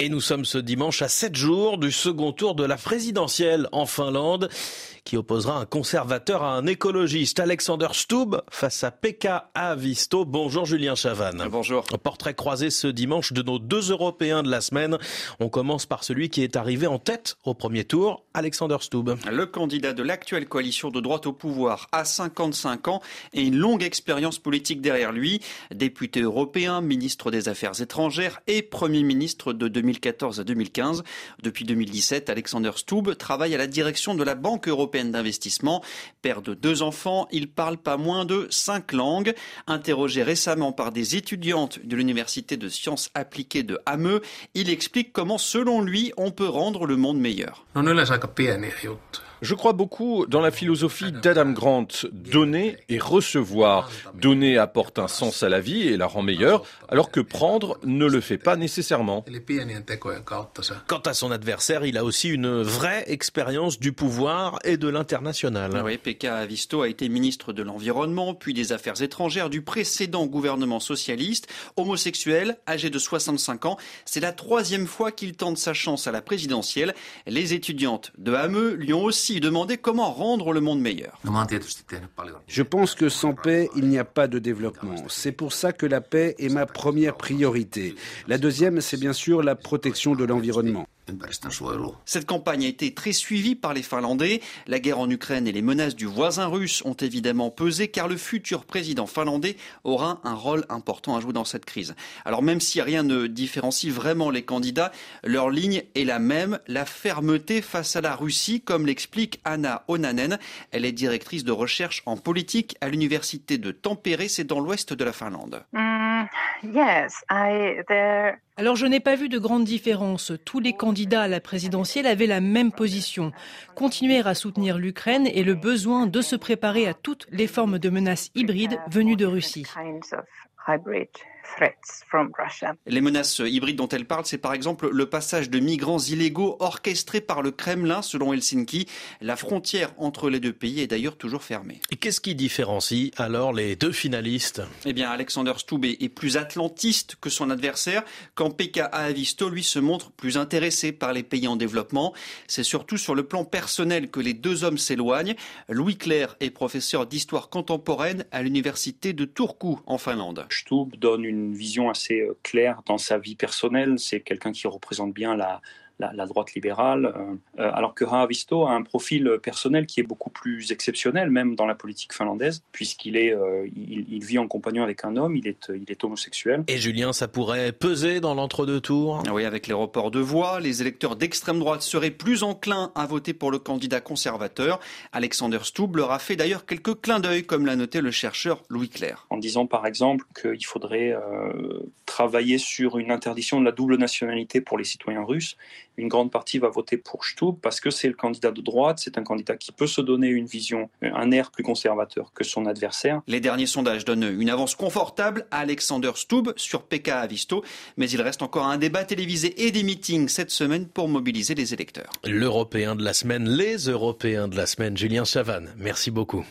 Et nous sommes ce dimanche à 7 jours du second tour de la présidentielle en Finlande qui opposera un conservateur à un écologiste. Alexander Stubb face à Pekka Avisto. Bonjour Julien Chavannes. Bonjour. Portrait croisé ce dimanche de nos deux Européens de la semaine. On commence par celui qui est arrivé en tête au premier tour, Alexander Stubb. Le candidat de l'actuelle coalition de droite au pouvoir a 55 ans et une longue expérience politique derrière lui. Député européen, ministre des Affaires étrangères et Premier ministre de 2014 à 2015. Depuis 2017, Alexander Stubb travaille à la direction de la Banque européenne d'investissement. Père de deux enfants, il parle pas moins de cinq langues. Interrogé récemment par des étudiantes de l'Université de sciences appliquées de Hameux, il explique comment, selon lui, on peut rendre le monde meilleur. aika pieniä juttuja. Je crois beaucoup dans la philosophie d'Adam Grant, donner et recevoir. Donner apporte un sens à la vie et la rend meilleure, alors que prendre ne le fait pas nécessairement. Quant à son adversaire, il a aussi une vraie expérience du pouvoir et de l'international. Oui, Pekka Avisto a été ministre de l'Environnement, puis des Affaires étrangères du précédent gouvernement socialiste. Homosexuel, âgé de 65 ans, c'est la troisième fois qu'il tente sa chance à la présidentielle. Les étudiantes de Hameux lui ont aussi comment rendre le monde meilleur. Je pense que sans paix, il n'y a pas de développement. C'est pour ça que la paix est ma première priorité. La deuxième, c'est bien sûr la protection de l'environnement. Cette campagne a été très suivie par les Finlandais. La guerre en Ukraine et les menaces du voisin russe ont évidemment pesé car le futur président finlandais aura un rôle important à jouer dans cette crise. Alors même si rien ne différencie vraiment les candidats, leur ligne est la même, la fermeté face à la Russie, comme l'explique Anna Onanen. Elle est directrice de recherche en politique à l'université de Tampere, c'est dans l'ouest de la Finlande. Mm, alors je n'ai pas vu de grande différence. Tous les candidats à la présidentielle avaient la même position. Continuer à soutenir l'Ukraine et le besoin de se préparer à toutes les formes de menaces hybrides venues de Russie. Les menaces hybrides dont elle parle, c'est par exemple le passage de migrants illégaux orchestrés par le Kremlin, selon Helsinki. La frontière entre les deux pays est d'ailleurs toujours fermée. Et qu'est-ce qui différencie alors les deux finalistes? Eh bien, Alexander Stubb est plus atlantiste que son adversaire, quand Pekka Avisto, lui, se montre plus intéressé par les pays en développement. C'est surtout sur le plan personnel que les deux hommes s'éloignent. Louis Claire est professeur d'histoire contemporaine à l'université de Turku, en Finlande. Donne une une vision assez euh, claire dans sa vie personnelle. C'est quelqu'un qui représente bien la, la, droite libérale, euh, euh, alors que Haavisto a un profil personnel qui est beaucoup plus exceptionnel, même dans la politique finlandaise, puisqu'il est, euh, il, vit en compagnon avec un homme, il est, il est homosexuel. Et Julien, ça pourrait peser dans l'entre-deux tours Oui, avec les reports de voix, les électeurs d'extrême droite seraient plus enclins à voter pour le candidat conservateur. Alexander Stubb leur a fait d'ailleurs quelques clins d'œil, comme l'a noté le chercheur Louis Claire. En disant par exemple qu'il faudrait travailler sur une interdiction de la double nationalité pour les citoyens russes une grande partie va voter pour Stubb parce que c'est le candidat de droite, c'est un candidat qui peut se donner une vision, un air plus conservateur que son adversaire. Les derniers sondages donnent une avance confortable à Alexander Stubb sur Pekka Avisto, mais il reste encore un débat télévisé et des meetings cette semaine pour mobiliser les électeurs. L'Européen de la semaine, les Européens de la semaine, Julien Chavannes, merci beaucoup.